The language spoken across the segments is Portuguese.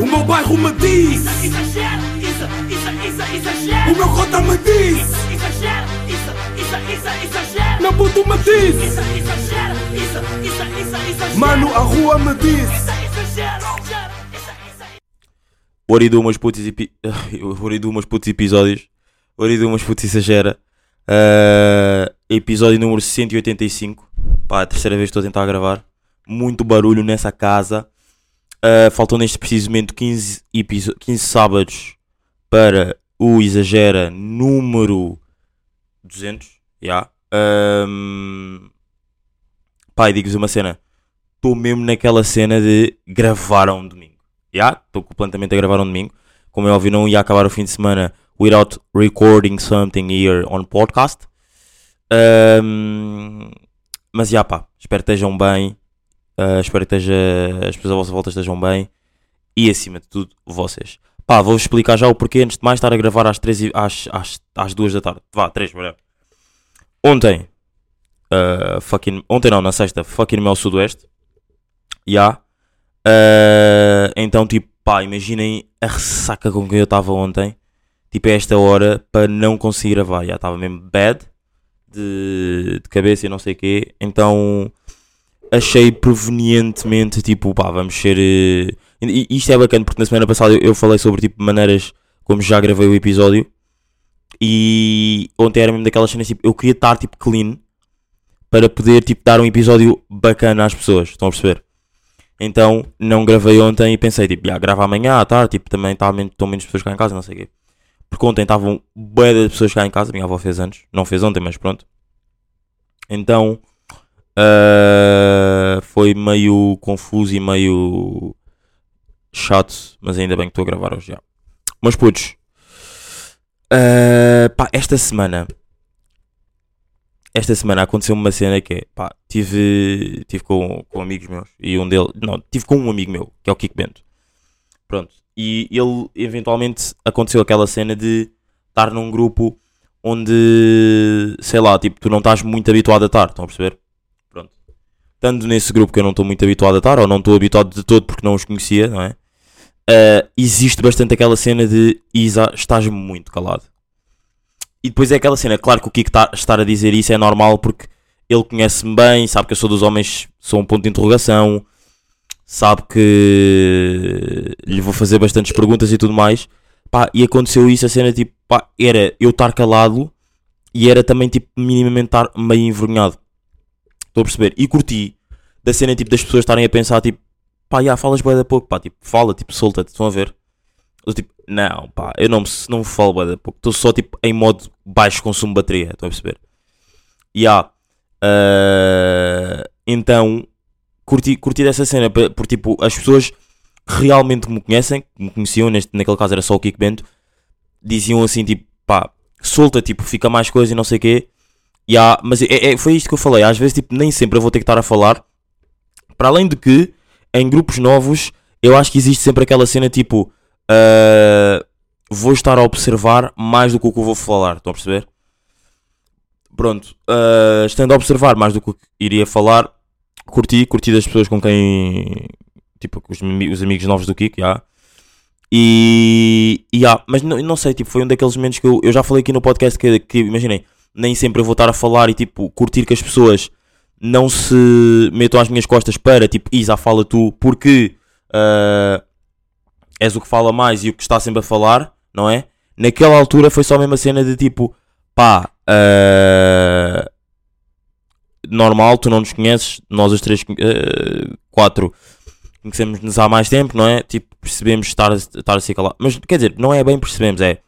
O meu bairro me diz Exagero, isso, isso, isso, exagero. O meu cota me diz Exagero, isso, isso, isso, exagero. Meu puto me diz Isso, exagero, isso, isso, isso, exagero. Mano, a rua me diz Isso, exagero, exagero, isso, isso. Oridu umas putas epi... Oridu umas putos episódios. Oridu umas putas exagera. Ah, episódio número 185. Pá, a terceira vez que estou a tentar gravar. Muito barulho nessa casa. Ah, faltam neste preciso momento 15, episo- 15 sábados para o Exagera número 200. Já. Ahm, Pá, e digo-vos uma cena. Estou mesmo naquela cena de gravar um domingo. Já, estou completamente a gravar um domingo. Como é óbvio, não ia acabar o fim de semana without recording something here on podcast. Ahm, mas já pá, espero que estejam bem. Ah, espero que esteja, as pessoas à vossa volta estejam bem. E acima de tudo, vocês. Pá, vou-vos explicar já o porquê antes de mais estar a gravar às, 3 e, às, às, às 2 da tarde. Vá, 3, whatever. Ontem, ah, fucking, ontem não, na sexta, fucking Mel Sudoeste. Já. Ah, então, tipo, pá, imaginem a ressaca com que eu estava ontem. Tipo, a esta hora, para não conseguir gravar. Já estava mesmo bad de, de cabeça e não sei o quê. Então, achei provenientemente, tipo, pá, vamos ser. eh, e- isto é bacana porque na semana passada eu, falei sobre, tipo, maneiras como já gravei o episódio. E ontem era mesmo daquelas cenas, tipo, eu queria estar, tipo, clean para poder, tipo, dar um episódio bacana às pessoas. Estão a perceber? Então não gravei ontem e pensei, tipo, já, grava amanhã à tarde, tipo, também tá estão menos pessoas cá em casa, não sei o quê. Porque ontem estavam de pessoas cá em casa, minha avó fez anos, não fez ontem, mas pronto. Então ah, foi meio confuso e meio chato, mas ainda bem que estou a gravar hoje já. Mas putos, ah, pá, esta semana esta semana aconteceu uma cena que é, pá, tive, tive com, com amigos meus e um deles, não, tive com um amigo meu, que é o Kiko Bento. Pronto. E ele, eventualmente, aconteceu aquela cena de estar num grupo onde, sei lá, tipo, tu não estás muito habituado a estar, estão a perceber? Estando nesse grupo que eu não estou muito habituado a estar, ou não estou habituado de todo porque não os conhecia, não é? Ah, existe bastante aquela cena de Isa, estás muito calado. E depois é aquela cena, claro que o Kiko tá, estar a dizer isso é normal porque ele conhece-me bem, sabe que eu sou dos homens, sou um ponto de interrogação, sabe que lhe vou fazer bastantes perguntas e tudo mais. Pá, e aconteceu isso, a cena tipo, pá, era eu estar calado e era também tipo minimamente estar meio envergonhado. Estou a perceber? E curti da cena tipo das pessoas estarem a pensar tipo, pá, já falas bem da pouco, pá, tipo, fala, tipo, solta-te, estão a ver? Eu tipo, não, pá, eu não não falo bué da pouco. Estou só tipo em modo baixo consumo de bateria, estão a perceber? E há. então, curti, curti dessa cena, por, tipo, as pessoas realmente me conhecem, me conheciam, neste, naquele caso era só o Kiko Bento, diziam assim, tipo, pá, solta, tipo, fica mais coisa e não sei o quê. Há, mas é, é- foi isto que eu falei, às vezes, tipo, nem sempre eu vou ter que estar a falar. Para além de que, em grupos novos, eu acho que existe sempre aquela cena, tipo, ah, vou estar a observar mais do que o que eu vou falar, estão a perceber? Pronto, ah, estando a observar mais do que iria falar, curti, curti das pessoas com quem, tipo, os, os amigos novos do Kiko, já. E, já, mas não, não sei, tipo, foi um daqueles momentos que eu, eu já falei aqui no podcast que, que imaginei, nem sempre eu vou estar a falar e, tipo, curtir que as pessoas não se metam às minhas costas para, tipo, Isa, fala tu, porque ah, és o que fala mais e o que está sempre a falar, não é? Naquela altura foi só a mesma cena de tipo, pá, ah, normal, tu não nos conheces, nós os três, ah, quatro, conhecemos-nos há mais tempo, não é? Tipo, percebemos estar, estar a ser calado. Mas quer dizer, não é bem percebemos, é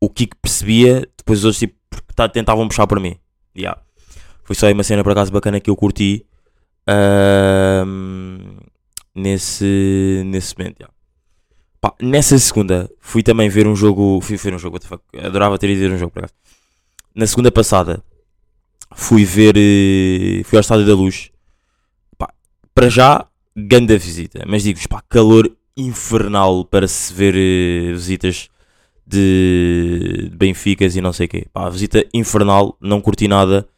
o Kiko percebia, depois os outros tipo, tá- tentavam puxar para mim. Yeah. Foi só aí uma cena por acaso bacana que eu curti nesse, nesse momento. yeah. Pá, nessa segunda fui também ver um jogo. Fui ver um jogo, adorava ter ido ver um jogo por acaso. Na segunda passada fui ver. eh, Fui ao Estádio da Luz. Pá, para já, grande visita. Mas digo-vos, calor infernal para se ver eh, visitas de, de Benficas e não sei o quê. Pá, visita infernal, não curti nada.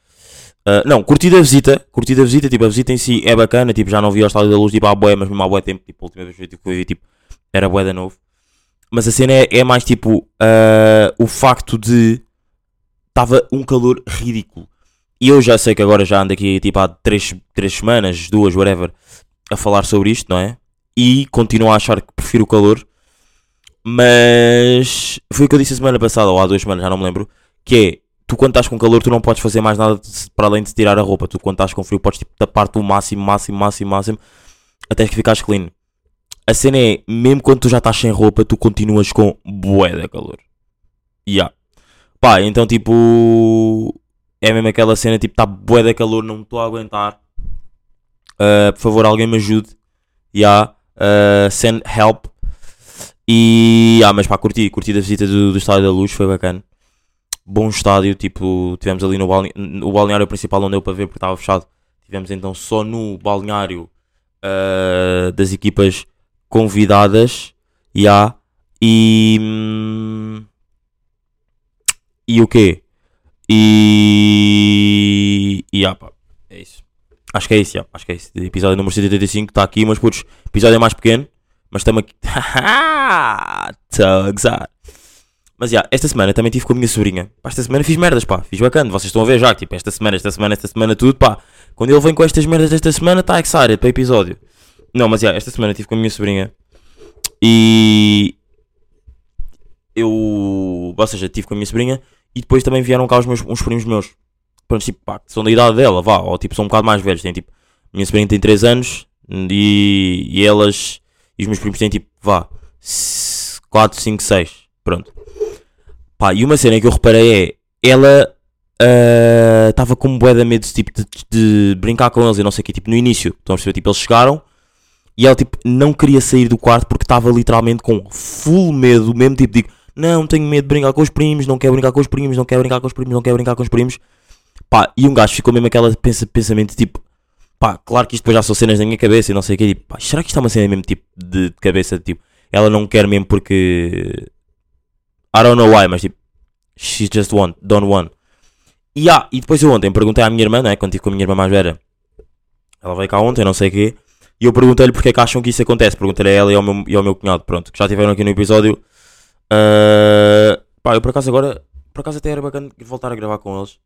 Ah, não, curti da visita, curti da visita, tipo, a visita em si é bacana, tipo, já não vi ao Estádio da Luz, tipo, há boé, mas mesmo há boé tempo, tipo, a última vez que eu fui, tipo, era bué da novo. Mas a cena é, é mais tipo ah, o facto de estava um calor ridículo. E eu já sei que agora já ando aqui tipo há 3, três semanas, duas, whatever, a falar sobre isto, não é? E continuo a achar que prefiro o calor. Mas foi o que eu disse a semana passada, ou há duas semanas, já não me lembro. Que é, tu quando estás com calor, tu não podes fazer mais nada para além de tirar a roupa. Tu quando estás com frio, podes tipo, tapar-te o máximo, máximo, máximo, máximo, até que ficares clean. A cena é, mesmo quando tu já estás sem roupa, tu continuas com bué de calor. Yeah. Pá, então tipo. É mesmo aquela cena, tipo, está bué de calor, não estou a aguentar. Uh, por favor, alguém me ajude. Yeah. Uh, send help. E. Ah, mas pá, curti, curti da visita do, do Estádio da Luz, foi bacana. Bom estádio, tipo, tivemos ali no balne... o balneário principal não deu para ver porque estava fechado. Tivemos então só no balneário uh, das equipas convidadas. Yeah. E. hum, E o quê? E. E ah, pá, é isso. Acho que é isso, já. Acho que é isso. Episódio número 185 está aqui, mas putos, episódio é mais pequeno, mas estamos aqui. A gozar. Mas já, esta semana também estive com a minha sobrinha. Pá, esta semana fiz merdas, pá, fiz bacana. Vocês estão a ver já, tipo, esta semana, esta semana, esta semana, tudo, pá. Quando ele vem com estas merdas desta semana, está excited para episódio. Não, mas já, esta semana estive com a minha sobrinha e. Eu. Ou seja, estive com a minha sobrinha e depois também vieram cá os meus, uns primos meus. Pronto, tipo, pá, são da idade dela, vá, ou tipo, são um bocado mais velhos. Tem tipo, minha sobrinha tem 3 anos e, e elas e os meus primos têm tipo, vá, 4, 5, 6. Pronto. Pá, e uma cena que eu reparei é, ela estava com um bué de medo tipo, de, de brincar com eles e não sei o que, tipo, no início. Estão a perceber? Tipo, eles chegaram e ela tipo, não queria sair do quarto porque estava literalmente com full medo, mesmo tipo, digo, não, tenho medo de brincar com os primos, não quero brincar com os primos, não quero brincar com os primos, não quero brincar com os primos. Pá, e um gajo ficou mesmo aquela pensa, pensamento tipo, pá, claro que isto depois já são cenas na minha cabeça e não sei o que, tipo, pá, será que isto é uma cena mesmo tipo de, de cabeça, tipo, ela não quer mesmo porque I don't know why, mas tipo, she just want, don't want. E, ah, e depois eu ontem perguntei à minha irmã, não é? Quando estive com a minha irmã mais velha, ela veio cá ontem, não sei o quê, e eu perguntei-lhe porque é que acham que isso acontece. Perguntei-lhe a ela e ao meu, e ao meu cunhado, pronto, que já estiveram aqui no episódio. Ah, pá, eu por acaso agora, por acaso até era bacana voltar a gravar com eles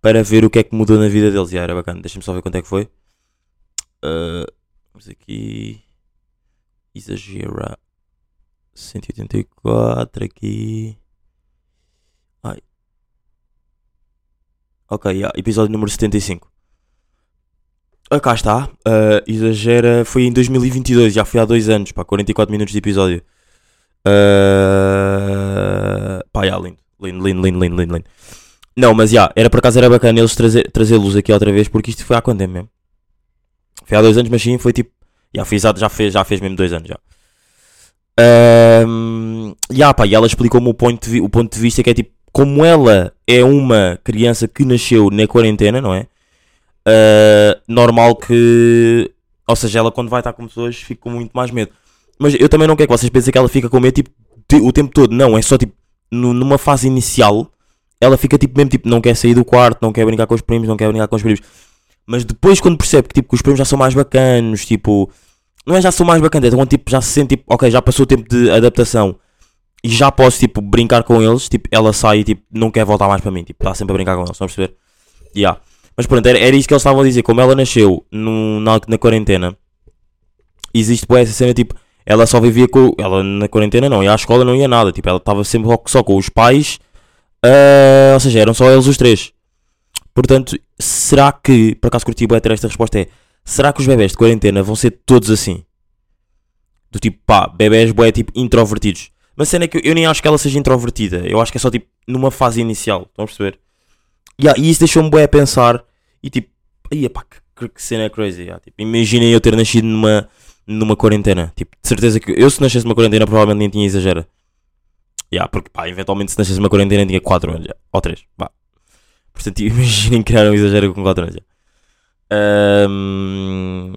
para ver o que é que mudou na vida deles. E era bacana, deixa-me só ver quanto é que foi. Ah, vamos aqui. Exagera. 184 aqui. Ai. Ok, yeah, episódio número 75. Ah, cá está. Ah, exagera. Foi em 2022, já foi há dois anos. Pá, 44 minutos de episódio. Ah, pá, yeah, lindo. Lindo, lindo, lindo, lindo, lindo. Não, mas já, era por acaso era bacana eles trazê-los aqui outra vez, porque isto foi há quanto tempo mesmo? Foi há dois anos, mas sim, foi tipo. Já, fez, já, fez, já fez mesmo dois anos já. Ahm, yeah, pá, e ela explicou-me o ponto, de, o ponto de vista que é tipo, como ela é uma criança que nasceu na quarentena, não é? Ah, normal que. Ou seja, ela quando vai estar com pessoas fica com muito mais medo. Mas eu também não quero que vocês pensem que ela fica com medo tipo, o tempo todo. Não, é só tipo, nu- numa fase inicial, ela fica tipo mesmo tipo, não quer sair do quarto, não quer brincar com os primos, não quer brincar com os primos. Mas depois quando percebe que, tipo, que os primos já são mais bacanos, tipo, não é já são mais bacanas, é quando tipo, já se sente tipo, ok, já passou o tempo de adaptação e já posso tipo brincar com eles, tipo, ela sai e tipo, não quer voltar mais para mim, tipo, está sempre a brincar com eles, estão a perceber? Yeah. Mas pronto, era, era isso que eles estavam a dizer, como ela nasceu no, na, na quarentena, existe boa essa cena, tipo, ela só vivia com, ela na quarentena não, ia à escola não ia nada, tipo, ela estava sempre só, com os pais, ah, ou seja, eram só eles os três. Portanto, será que, por acaso curti bué ter esta resposta é, será que os bebés de quarentena vão ser todos assim? Do tipo, pá, bebés bué tipo introvertidos. Mas cena é que eu, nem acho que ela seja introvertida, eu acho que é só tipo numa fase inicial, estão a perceber? Yeah, e isso deixou-me bué a pensar e tipo, aí pá, que, que cena crazy. yeah, tipo, imaginem eu ter nascido numa, numa quarentena. Tipo, de certeza que eu se nascesse numa quarentena provavelmente nem tinha exagera. Yeah, porque pá, eventualmente se nascesse numa quarentena tinha 4 anos já, ou 3, vá. Portanto, imaginem criar um exagero com 4 anos já. Ahm,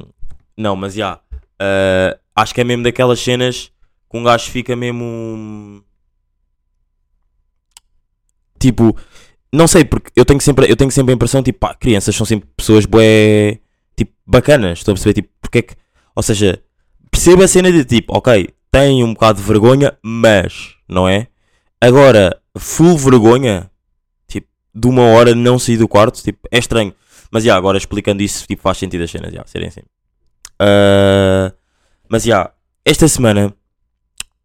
não, mas já. ah, acho que é mesmo daquelas cenas que um gajo fica mesmo. Tipo, não sei, porque eu tenho sempre, eu tenho sempre a impressão, tipo, pá, crianças são sempre pessoas bué, tipo, bacanas. Estou a perceber, tipo, porque é que. Ou seja, perceba a cena de tipo, ok, tem um bocado de vergonha, mas, não é? Agora, full vergonha, de uma hora não sair do quarto, tipo, é estranho. Mas já, agora explicando isso, tipo, faz sentido as cenas, já, serem assim. Ah, mas já, esta semana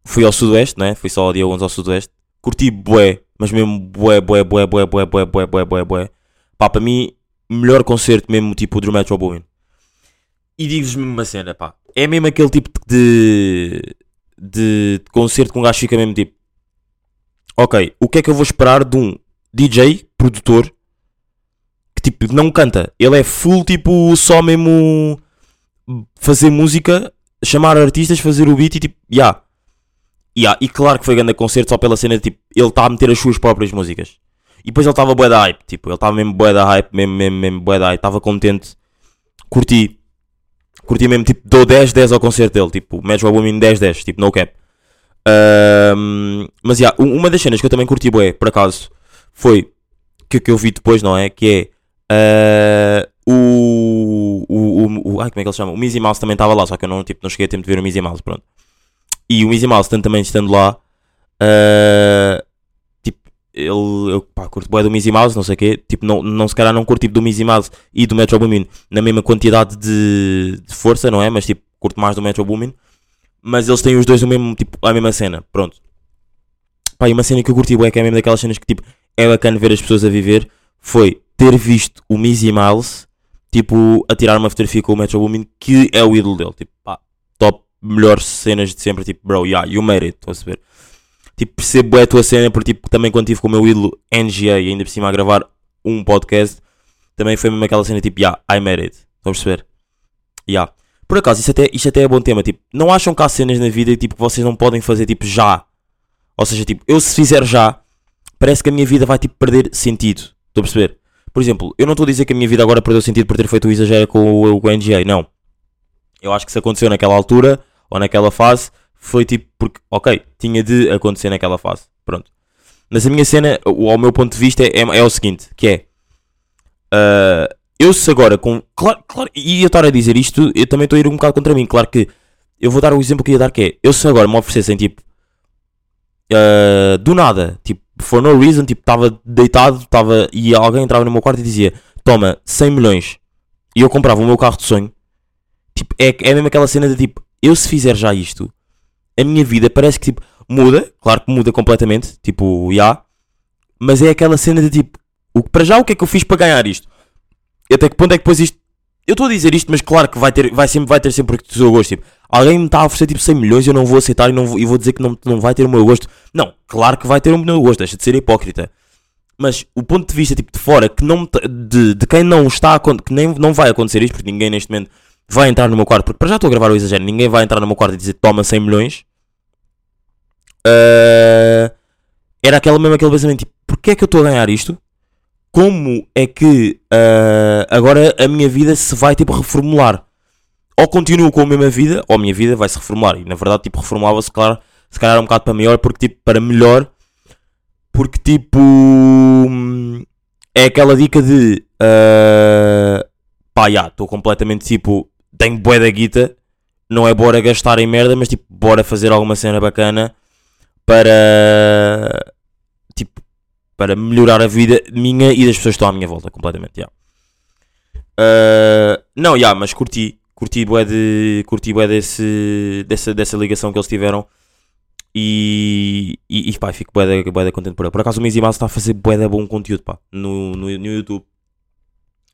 fui ao Sudoeste, né? Fui só ao dia 11 ao Sudoeste. Curti bué, mas mesmo bué, bué, bué, bué, bué, bué, bué, bué, bué, bué. Pá, para mim, melhor concerto mesmo, tipo, o do Metro Boomin. E digo-vos mesmo uma cena, pá. É mesmo aquele tipo de, de concerto que um gajo fica mesmo tipo... Ok, o que é que eu vou esperar de um DJ, produtor, que tipo, não canta. Ele é full, tipo, só mesmo fazer música, chamar artistas, fazer o beat e tipo, ya. Yeah. Yeah. E claro que foi grande concerto só pela cena de tipo, ele está a meter as suas próprias músicas. E depois ele estava bué da hype, tipo, ele estava mesmo bué da hype, mesmo, mesmo, mesmo bué da hype, estava contente, curti. Curti mesmo, tipo, dou 10-10 ao concerto dele, tipo, Metro Boomin 10-10, tipo, no cap. Ahm, mas, yeah, uma das cenas que eu também curti bué, por acaso, foi, que, que eu vi depois, não é, que é, uh, o, o, o, ai, como é que ele se chama? O Mizzy Mouse também estava lá, só que eu não, tipo, não cheguei a tempo de ver o Mizzy Mouse, pronto. E o Mizzy Mouse, também estando lá, uh, tipo, ele, eu pá, curto bué do Mizzy Mouse, não sei o quê, tipo, não, não se calhar não curto tipo do Mizzy Mouse e do Metro Boomin na mesma quantidade de, de força, não é? Mas tipo, curto mais do Metro Boomin. Mas eles têm os dois o mesmo, tipo, a mesma cena, pronto. Pá, e uma cena que eu curti bué, que é mesmo daquelas cenas que tipo, é bacana ver as pessoas a viver, foi ter visto o Mizzy Miles, tipo, a tirar uma fotografia com o Metro Boomin, que é o ídolo dele, tipo, pá, top, melhores cenas de sempre, tipo, bro, yeah, you made it, estou a saber. Tipo, percebo é a tua cena, porque tipo, também quando estive com o meu ídolo NGA ainda por cima a gravar um podcast, também foi mesmo aquela cena tipo, yeah, I made it, estão a perceber? Yeah. Por acaso, isto até, isto até é bom tema, tipo, não acham que há cenas na vida tipo, que vocês não podem fazer tipo já? Ou seja, tipo, eu se fizer já, parece que a minha vida vai tipo perder sentido, estão a perceber? Por exemplo, eu não estou a dizer que a minha vida agora perdeu sentido por ter feito o exagero com o, o NGA, não. Eu acho que se aconteceu naquela altura, ou naquela fase, foi tipo porque, ok, tinha de acontecer naquela fase. Pronto. Mas a minha cena, ao meu ponto de vista, é, é o seguinte: que é. Uh, eu se agora com. Claro, claro, e eu estar a dizer isto, eu também estou a ir um bocado contra mim. Claro que eu vou dar o exemplo que ia dar que é. Eu se agora me oferecessem tipo. Uh, do nada, tipo, for no reason, tipo, estava deitado, estava. E alguém entrava no meu quarto e dizia: Toma, 100 milhões. E eu comprava o meu carro de sonho. Tipo, é, é mesmo aquela cena de tipo, eu se fizer já isto, a minha vida parece que tipo, muda, claro que muda completamente, tipo, já, yeah, mas é aquela cena de tipo, o, para já o que é que eu fiz para ganhar isto? Até que ponto é que depois isto. Eu estou a dizer isto, mas claro que vai ter, vai sempre, vai ter sempre o seu gosto. Tipo, alguém me está a oferecer tipo 100 milhões e eu não vou aceitar e, não vou, e vou dizer que não, não vai ter o meu gosto. Não, claro que vai ter o meu gosto, deixa de ser hipócrita. Mas o ponto de vista tipo de fora, que não, de, de quem não está que nem, não vai acontecer isto, porque ninguém neste momento vai entrar no meu quarto, porque para já estou a gravar o exagero, ninguém vai entrar no meu quarto e dizer toma 100 milhões. Uh, era aquela mesmo aquele pensamento tipo, porquê é que eu estou a ganhar isto? Como é que uh, agora a minha vida se vai tipo reformular? Ou continuo com a mesma vida, ou a minha vida vai se reformular. E na verdade, tipo, reformulava-se, claro, se calhar um bocado para melhor, porque tipo, para melhor, porque tipo, é aquela dica de uh, pá, já, estou completamente tipo, tenho bué da guita, não é bora gastar em merda, mas tipo, bora fazer alguma cena bacana para tipo para melhorar a vida minha e das pessoas que estão à minha volta completamente yeah. uh, não yeah, mas curti curti bué de curti bué desse, dessa, dessa ligação que eles tiveram e, e, e pá, fico bué de, bué de contente por ele. Por acaso o Mizzy está a fazer bué de bom conteúdo pá, no, no, no YouTube.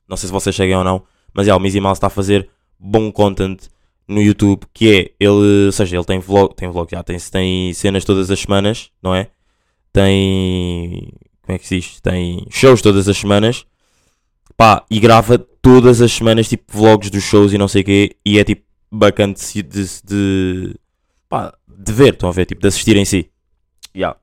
Não sei se vocês chegam ou não, mas é, o Mizzy está a fazer bom content no YouTube, que é ele, ou seja, ele tem vlog, tem vlog já, tem, tem cenas todas as semanas, não é? Tem, como é que se diz? Tem shows todas as semanas, pá, e grava todas as semanas, tipo, vlogs dos shows e não sei o quê, e é tipo bacana de, de, de, pá, de ver, estão a ver, tipo, de assistir em si. Yeah.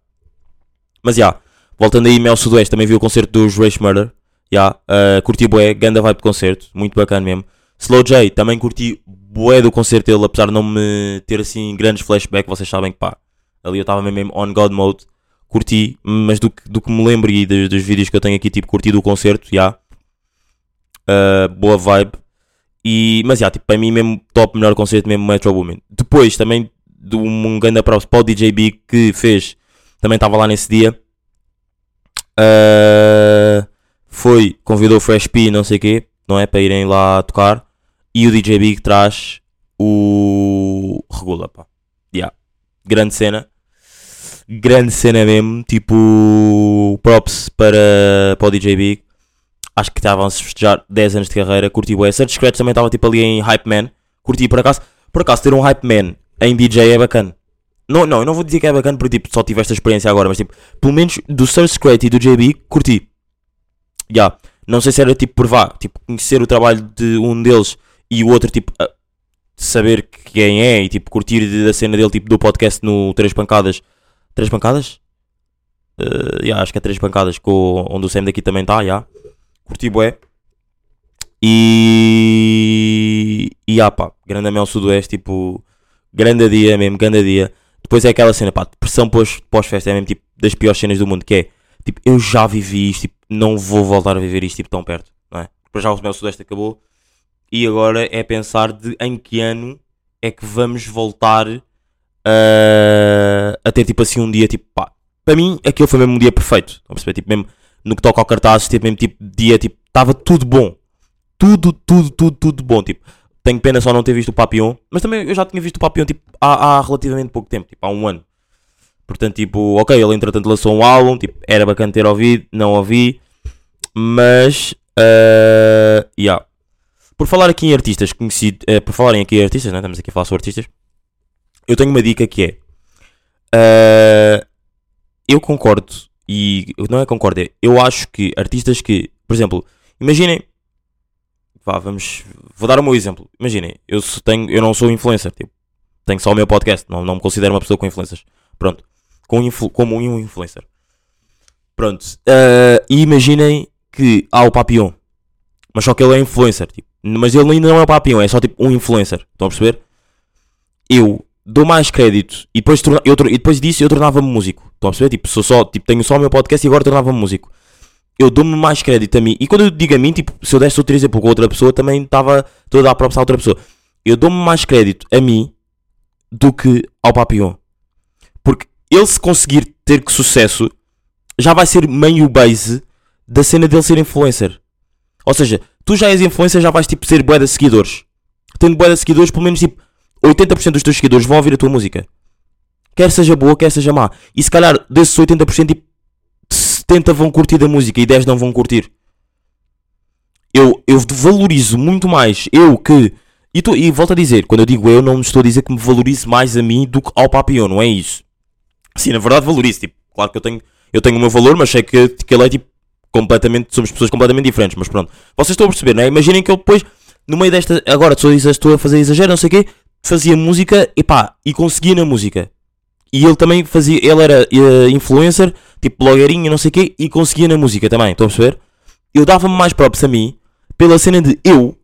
Mas já, yeah, voltando aí, Mel Sudoeste, também vi o concerto dos Race Murder, já, yeah, uh, curti bué, ganda vibe de concerto, muito bacana mesmo. Slow J, também curti bué do concerto dele, apesar de não me ter assim grandes flashbacks, vocês sabem que pá, ali eu estava mesmo on God mode, curti, mas do que, do que me lembro e dos, dos, vídeos que eu tenho aqui, tipo, curti do concerto, já, yeah. uh, boa vibe, e, mas já, yeah, tipo, para mim mesmo top, melhor concerto mesmo Metro Woman. Depois também de um, grande props para o DJ Big que fez, também estava lá nesse dia. Ah, foi, convidou o Fresh P, não sei o quê, não é? Para irem lá tocar. E o DJ Big traz o Regula, pá. Yeah. Grande cena. Grande cena mesmo. Tipo, props para, para o DJ Big. Acho que estavam a se festejar 10 anos de carreira. Curti o Search Scratch também estava tipo ali em Hype Man. Curti por acaso. Por acaso ter um Hype Man em DJ é bacana. Não, não, eu não vou dizer que é bacana porque tipo, só tive esta experiência agora, mas tipo, pelo menos do Search Scratch e do JB, curti. Já. Não sei se era tipo provar, tipo, conhecer o trabalho de um deles e o outro, tipo, saber quem é e tipo, curtir da cena dele, tipo, do podcast no Três Pancadas. Três Pancadas? Uh, yeah, acho que é Três Pancadas, com, onde o Sam daqui também está, já. Curti bué. E. E ah pá, grande Mel Sudoeste, tipo, grande dia mesmo, grande dia. Depois é aquela cena, pá, depressão pós- pós-festa, é mesmo tipo das piores cenas do mundo, que é, tipo, eu já vivi isto, tipo, não vou voltar a viver isto, tipo, tão perto, não é? Depois já o Mel Sudoeste acabou, e agora é pensar de em que ano é que vamos voltar a, a ter, tipo, assim, um dia, tipo, pá, para mim, aquilo foi mesmo um dia perfeito, estão a perceber? Tipo, mesmo no que toca ao cartaz, tipo, mesmo tipo, dia, tipo, estava tudo bom, tudo, tudo, tudo, tudo bom, tipo, tenho pena só não ter visto o Papillon, mas também eu já tinha visto o Papillon, tipo, há, há relativamente pouco tempo, tipo, há um ano. Portanto, tipo, ok, ele entretanto lançou um álbum, tipo, era bacana ter ouvido, não ouvi, mas, uh, yeah. Por falar aqui em artistas conhecidos, eh, por falarem aqui em artistas, né? estamos aqui a falar sobre artistas, eu tenho uma dica que é, uh, eu concordo, e não é concordo, é, eu acho que artistas que, por exemplo, imaginem, vá, vamos, vou dar o meu exemplo, imaginem, eu, tenho, eu não sou influencer, tipo, tenho só o meu podcast, não, não me considero uma pessoa com influências, pronto, com influ, como um influencer. Pronto, eh, e imaginem que há o Papillon, mas só que ele é influencer, tipo, mas ele ainda não é o Papillon, é só tipo um influencer, estão a perceber? Eu dou mais crédito e depois, eu, e depois disso eu tornava-me músico, estão a perceber? Tipo, sou só, tipo, tenho só o meu podcast e agora tornava-me músico. Eu dou-me mais crédito a mim, e quando eu digo a mim, tipo, se eu desse outro exemplo com outra pessoa, também estava toda a dar props a outra pessoa. Eu dou-me mais crédito a mim do que ao Papillon. Porque ele se conseguir ter que sucesso, já vai ser meio base da cena dele ser influencer. Ou seja, tu já és influencer, já vais tipo ser de seguidores. Tendo de seguidores, pelo menos tipo 80% dos teus seguidores vão ouvir a tua música. Quer seja boa, quer seja má. E se calhar desses 80%, tipo 70 vão curtir a música e 10 não vão curtir. Eu, eu valorizo muito mais eu que. E, tô- e volto a dizer, quando eu digo eu, não estou a dizer que me valorize mais a mim do que ao Papillon, não é isso. Sim, na verdade valorizo. Tipo, claro que eu tenho, eu tenho o meu valor, mas sei que, que ele é tipo completamente. Somos pessoas completamente diferentes, mas pronto. Vocês estão a perceber, não é? Imaginem que eu depois, no meio desta. Agora estou a, estou a fazer exagero, não sei o quê, fazia música e pá, e conseguia na música. E ele também fazia. Ele era eh, influencer, tipo blogueirinho, não sei o quê, e conseguia na música também, estão a perceber? Eu dava-me mais props a mim pela cena de eu.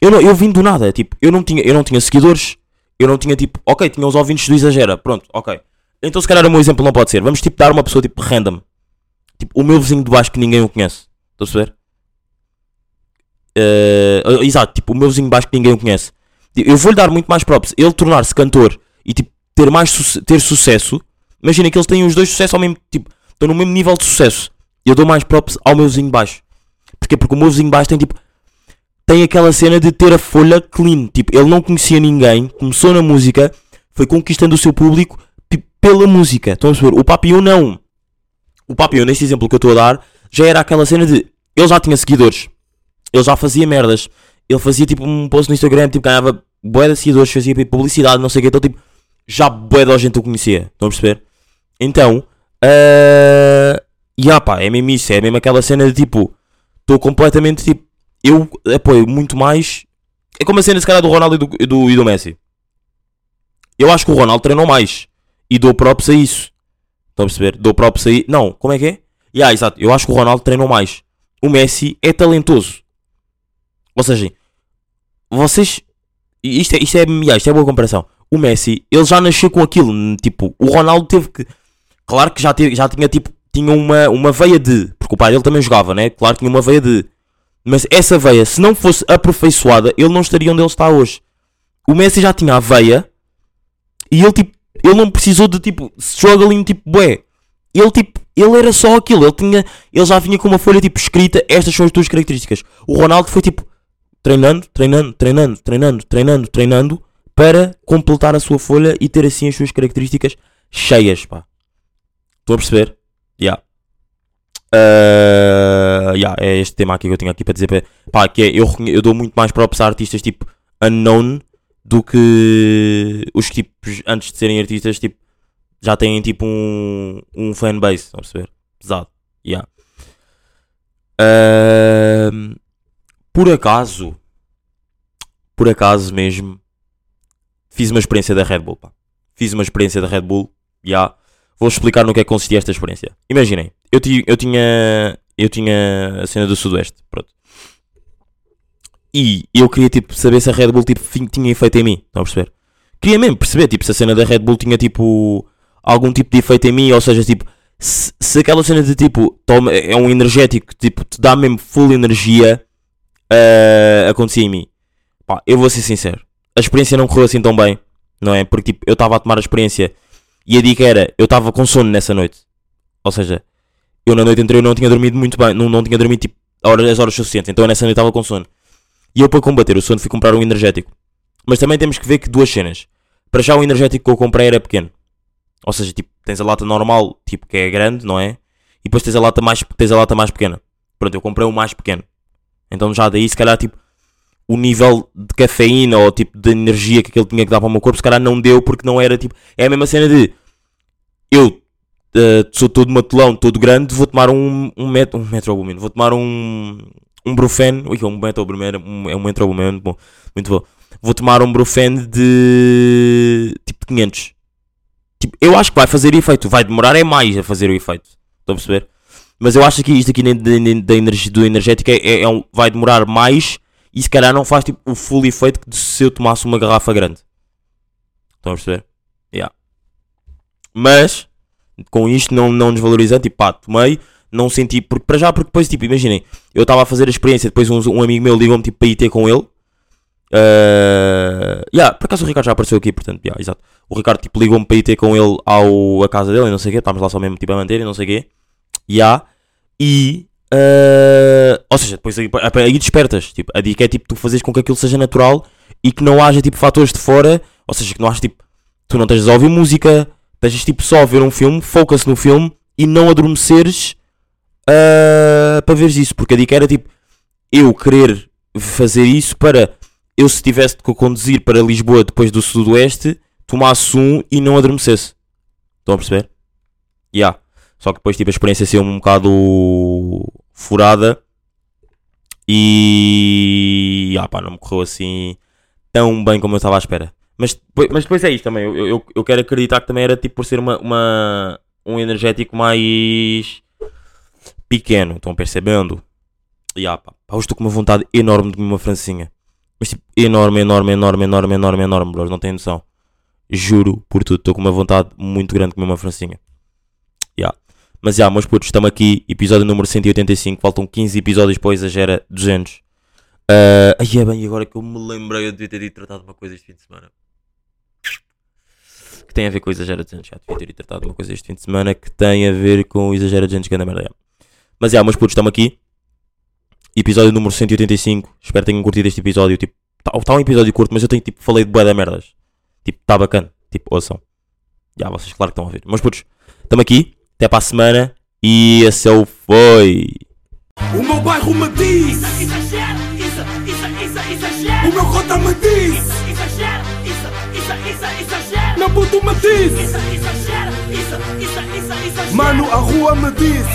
Eu, não, eu vim do nada, tipo, eu não, tinha, eu não tinha seguidores, eu não tinha tipo, ok, tinha os ouvintes do Exagera, pronto, ok. Então se calhar o meu exemplo não pode ser, vamos tipo dar uma pessoa tipo random, tipo o meu vizinho de baixo que ninguém o conhece, estão a perceber? Eh, exato, tipo o meu vizinho de baixo que ninguém o conhece. Tipo, Eu vou-lhe dar muito mais props, ele tornar-se cantor e tipo ter mais suce- ter sucesso. Imagina que eles têm os dois sucesso ao mesmo tipo, estão no mesmo nível de sucesso. Eu dou mais props ao meu vizinho baixo. Porquê? Porque o meu vizinho baixo tem tipo tem aquela cena de ter a folha clean. Tipo, ele não conhecia ninguém, começou na música, foi conquistando o seu público tipo, pela música. Estão a perceber? O Papillon não. O Papillon, neste exemplo que eu estou a dar, já era aquela cena de ele já tinha seguidores, ele já fazia merdas, ele fazia tipo um post no Instagram, tipo, ganhava bué de seguidores, fazia tipo, publicidade, não sei o que, então tipo, já bué da gente o conhecia. Estão a perceber? Então, uh... e ah pá, é mesmo isso, é mesmo aquela cena de tipo, estou completamente tipo, eu apoio muito mais. É como a cena se calhar do Ronaldo e do, do, e do Messi. Eu acho que o Ronaldo treinou mais. E dou props a isso. Estão a perceber? Dou props a isso. Não, como é que é? Yeah, exato. Eu acho que o Ronaldo treinou mais. O Messi é talentoso. Ou seja, vocês. Isto é, isto é, yeah, isto é boa comparação. O Messi, ele já nasceu com aquilo. Tipo, o Ronaldo teve que. Claro que já, teve, já tinha tipo. Tinha uma, uma veia de. Porque o pai dele também jogava, né? Claro que tinha uma veia de. Mas essa veia, se não fosse aperfeiçoada, ele não estaria onde ele está hoje. O Messi já tinha a veia E ele, tipo, ele não precisou de, tipo, struggling, tipo, bué. Ele, tipo, ele era só aquilo. Ele tinha, ele já vinha com uma folha, tipo, escrita, estas são as tuas características. O Ronaldo foi, tipo, treinando, treinando, treinando, treinando, treinando, treinando, para completar a sua folha e ter, assim, as suas características cheias, pá. Estão a perceber? Yeah. Uh, yeah, é este tema aqui que eu tinha aqui para dizer. Pá, pá, que é, eu, eu dou muito mais props a artistas tipo unknown do que os tipos antes de serem artistas tipo já têm tipo um, um fanbase, estão a perceber? Pesado. Yeah. Uh, por acaso, por acaso mesmo, fiz uma experiência da Red Bull. Pá. Fiz uma experiência da Red Bull. Yeah. Vou explicar no que é que consistia esta experiência. Imaginem, eu, ti- eu tinha eu tinha a cena do Sudoeste, pronto. E eu queria tipo saber se a Red Bull tipo, tinha efeito em mim, estão a perceber? Queria mesmo perceber tipo se a cena da Red Bull tinha tipo algum tipo de efeito em mim, ou seja, tipo se, se aquela cena de tipo toma, é um energético, tipo te dá mesmo full energia, ah, acontecia em mim. Pá, eu vou ser sincero, a experiência não correu assim tão bem, não é? Porque tipo, eu estava a tomar a experiência e a dica era, eu estava com sono nessa noite. Ou seja, eu na noite anterior não tinha dormido muito bem, não, não tinha dormido tipo horas, as horas suficientes, então nessa noite estava com sono. E eu para combater o sono fui comprar um energético. Mas também temos que ver que duas cenas. Para já o energético que eu comprei era pequeno. Ou seja, tipo, tens a lata normal, tipo, que é grande, não é? E depois tens a lata mais, tens a lata mais pequena. Pronto, eu comprei o mais pequeno. Então já daí, se calhar, tipo, o nível de cafeína ou tipo de energia que aquele tinha que dar para o meu corpo, se calhar não deu porque não era tipo. É a mesma cena de eu eh, sou todo matelão, todo grande, vou tomar um, um metro, um metrobumino, vou tomar um, um brufen, ui, um metrobumino, um, é um metrobumino, muito bom, muito bom. Vou tomar um brufen de tipo 500. Tipo, eu acho que vai fazer efeito, vai demorar é mais a fazer o efeito. Estão a perceber? Mas eu acho que isto aqui da, energia, do energético é, é- é um- vai demorar mais e se calhar não faz tipo, o full efeito que se eu tomasse uma garrafa grande. Estão a perceber? Yeah. Mas, com isto não, não desvalorizando, tipo, pá, tomei, não senti, porque para já, porque depois, tipo, imaginem, eu estava a fazer a experiência, depois um, um amigo meu ligou-me, tipo, para ir ter com ele. Uh, yeah, por acaso o Ricardo já apareceu aqui, portanto, yeah, exato. O Ricardo, tipo, ligou-me para ir ter com ele ao, a casa dele e não sei o quê, estávamos lá só mesmo, tipo, a manter e não sei o quê. Yeah. E, uh, ou seja, depois aí, despertas, tipo, a dica é, tipo, tu fazes com que aquilo seja natural e que não haja, tipo, fatores de fora, ou seja, que não haja, tipo, tu não estejas a ouvir música, estejas, tipo, só a ver um filme, foca-se no filme e não adormeceres uh, para veres isso, porque a dica era, tipo, eu querer fazer isso para eu se tivesse de conduzir para Lisboa depois do Sudoeste, tomasse um e não adormecesse. Estão a perceber? Yeah. Só que depois tipo, a experiência ser um bocado furada e ah, pá, não me correu assim tão bem como eu estava à espera. Mas, mas depois é isto também. Eu, eu, eu quero acreditar que também era tipo por ser uma, uma- um energético mais pequeno. Estão percebendo? E ah, pá, hoje estou com uma vontade enorme de comer uma francinha. Mas tipo, enorme, enorme, enorme, enorme, enorme, enorme, bros. Não tem noção. Juro por tudo. Estou com uma vontade muito grande de comer uma francinha. Mas já, meus putos, estamos aqui. Episódio número 185. Faltam 15 episódios para Exagera 200. Uh, ai é bem, agora que eu me lembrei, eu devia ter ido tratar de uma coisa este fim de semana. Que tem a ver com Exagera 200. Já devia ter ido tratar de uma coisa este fim de semana que tem a ver com o Exagera 200, que é da merda. Mas já, meus putos, estamos aqui. Episódio número 185. Espero que tenham curtido este episódio. Tipo, está tá um episódio curto, mas eu tenho tipo, falei de bué da merdas. Tipo, está bacana. Tipo, ouçam. Já, vocês claro que estão a ver. Mas putos, estamos aqui. Até para a semana. E esse é o Foi. O meu bairro me diz, Isso, isso, o meu cota me diz, isso, isso, meu puto me diz, mano, a rua me diz.